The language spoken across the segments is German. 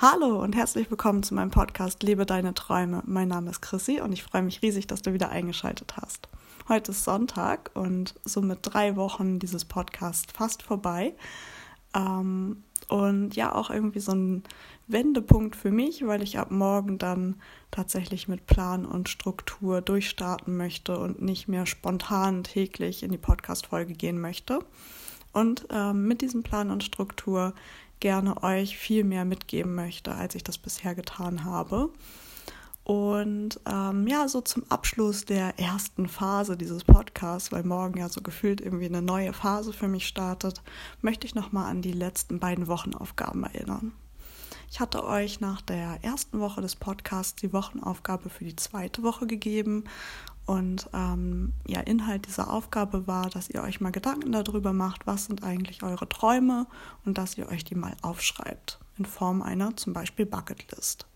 Hallo und herzlich willkommen zu meinem Podcast Lebe deine Träume. Mein Name ist Chrissy und ich freue mich riesig, dass du wieder eingeschaltet hast. Heute ist Sonntag und somit drei Wochen dieses Podcast fast vorbei. Ähm, und ja, auch irgendwie so ein Wendepunkt für mich, weil ich ab morgen dann tatsächlich mit Plan und Struktur durchstarten möchte und nicht mehr spontan täglich in die Podcast-Folge gehen möchte. Und ähm, mit diesem Plan und Struktur gerne euch viel mehr mitgeben möchte, als ich das bisher getan habe. Und ähm, ja, so zum Abschluss der ersten Phase dieses Podcasts, weil morgen ja so gefühlt irgendwie eine neue Phase für mich startet, möchte ich nochmal an die letzten beiden Wochenaufgaben erinnern. Ich hatte euch nach der ersten Woche des Podcasts die Wochenaufgabe für die zweite Woche gegeben und ähm, ja, Inhalt dieser Aufgabe war, dass ihr euch mal Gedanken darüber macht, was sind eigentlich eure Träume und dass ihr euch die mal aufschreibt in Form einer zum Beispiel Bucketlist,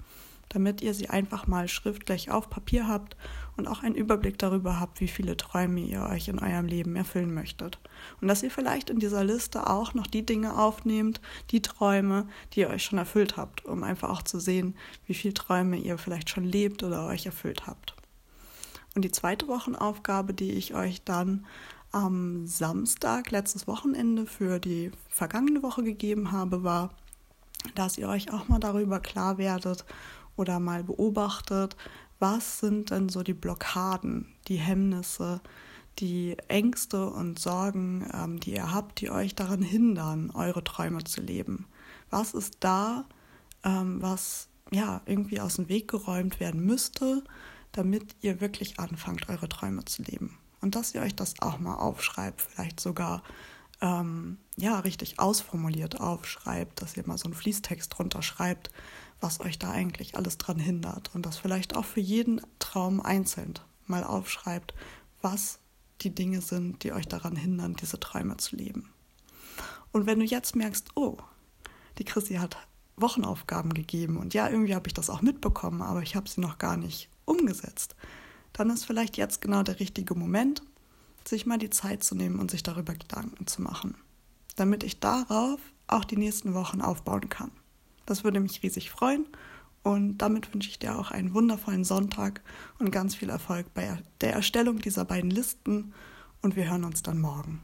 damit ihr sie einfach mal schriftlich auf Papier habt und auch einen Überblick darüber habt, wie viele Träume ihr euch in eurem Leben erfüllen möchtet. Und dass ihr vielleicht in dieser Liste auch noch die Dinge aufnehmt, die Träume, die ihr euch schon erfüllt habt, um einfach auch zu sehen, wie viele Träume ihr vielleicht schon lebt oder euch erfüllt habt. Und die zweite Wochenaufgabe, die ich euch dann am Samstag, letztes Wochenende für die vergangene Woche gegeben habe, war, dass ihr euch auch mal darüber klar werdet oder mal beobachtet, was sind denn so die Blockaden, die Hemmnisse, die Ängste und Sorgen, ähm, die ihr habt, die euch daran hindern, eure Träume zu leben. Was ist da, ähm, was ja irgendwie aus dem Weg geräumt werden müsste, damit ihr wirklich anfangt, eure Träume zu leben. Und dass ihr euch das auch mal aufschreibt, vielleicht sogar ähm, ja richtig ausformuliert aufschreibt, dass ihr mal so einen Fließtext drunter schreibt, was euch da eigentlich alles dran hindert und das vielleicht auch für jeden Traum einzeln mal aufschreibt, was die Dinge sind, die euch daran hindern, diese Träume zu leben. Und wenn du jetzt merkst, oh, die Chrissy hat Wochenaufgaben gegeben und ja, irgendwie habe ich das auch mitbekommen, aber ich habe sie noch gar nicht umgesetzt, dann ist vielleicht jetzt genau der richtige Moment, sich mal die Zeit zu nehmen und sich darüber Gedanken zu machen, damit ich darauf auch die nächsten Wochen aufbauen kann. Das würde mich riesig freuen und damit wünsche ich dir auch einen wundervollen Sonntag und ganz viel Erfolg bei der Erstellung dieser beiden Listen und wir hören uns dann morgen.